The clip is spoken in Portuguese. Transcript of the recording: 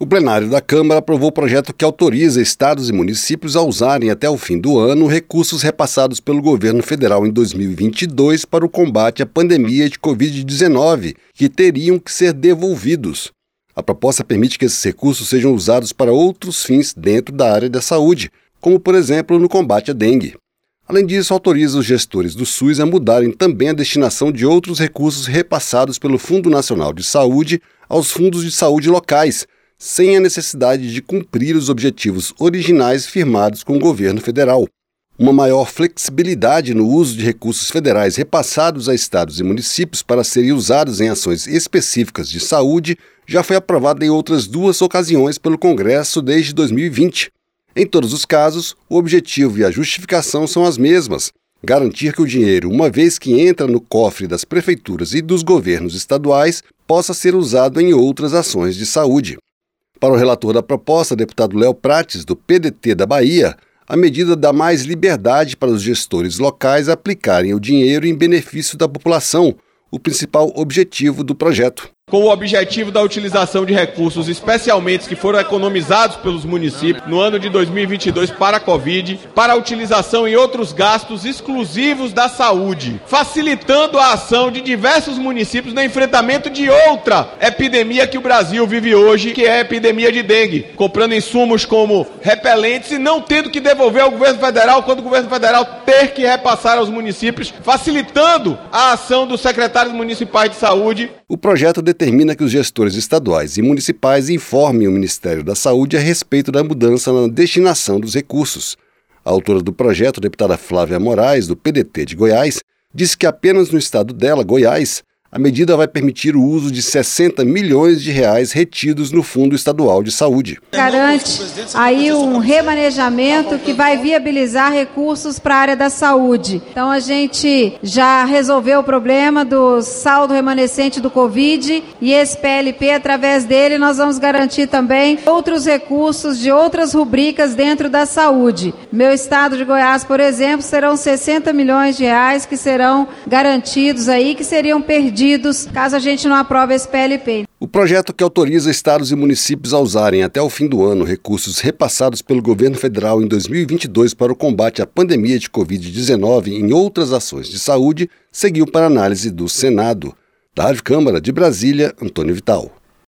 O plenário da Câmara aprovou o projeto que autoriza estados e municípios a usarem até o fim do ano recursos repassados pelo governo federal em 2022 para o combate à pandemia de Covid-19, que teriam que ser devolvidos. A proposta permite que esses recursos sejam usados para outros fins dentro da área da saúde, como, por exemplo, no combate à dengue. Além disso, autoriza os gestores do SUS a mudarem também a destinação de outros recursos repassados pelo Fundo Nacional de Saúde aos fundos de saúde locais sem a necessidade de cumprir os objetivos originais firmados com o governo federal. Uma maior flexibilidade no uso de recursos federais repassados a estados e municípios para serem usados em ações específicas de saúde já foi aprovada em outras duas ocasiões pelo Congresso desde 2020. Em todos os casos, o objetivo e a justificação são as mesmas: garantir que o dinheiro, uma vez que entra no cofre das prefeituras e dos governos estaduais, possa ser usado em outras ações de saúde. Para o relator da proposta, deputado Léo Prates, do PDT da Bahia, a medida dá mais liberdade para os gestores locais aplicarem o dinheiro em benefício da população, o principal objetivo do projeto com o objetivo da utilização de recursos, especialmente que foram economizados pelos municípios no ano de 2022 para a Covid, para a utilização em outros gastos exclusivos da saúde, facilitando a ação de diversos municípios no enfrentamento de outra epidemia que o Brasil vive hoje, que é a epidemia de dengue, comprando insumos como repelentes e não tendo que devolver ao governo federal quando o governo federal ter que repassar aos municípios, facilitando a ação dos secretários municipais de saúde. O projeto determina que os gestores estaduais e municipais informem o Ministério da Saúde a respeito da mudança na destinação dos recursos. A autora do projeto, deputada Flávia Moraes, do PDT de Goiás, disse que apenas no estado dela, Goiás, a medida vai permitir o uso de 60 milhões de reais retidos no Fundo Estadual de Saúde. Garante aí um remanejamento que vai viabilizar recursos para a área da saúde. Então a gente já resolveu o problema do saldo remanescente do Covid e esse PLP, através dele, nós vamos garantir também outros recursos de outras rubricas dentro da saúde. Meu estado de Goiás, por exemplo, serão 60 milhões de reais que serão garantidos aí, que seriam perdidos perdidos caso a gente não aprove esse PLP. O projeto que autoriza estados e municípios a usarem até o fim do ano recursos repassados pelo governo federal em 2022 para o combate à pandemia de Covid-19 em outras ações de saúde seguiu para análise do Senado. Da Rádio Câmara de Brasília, Antônio Vital.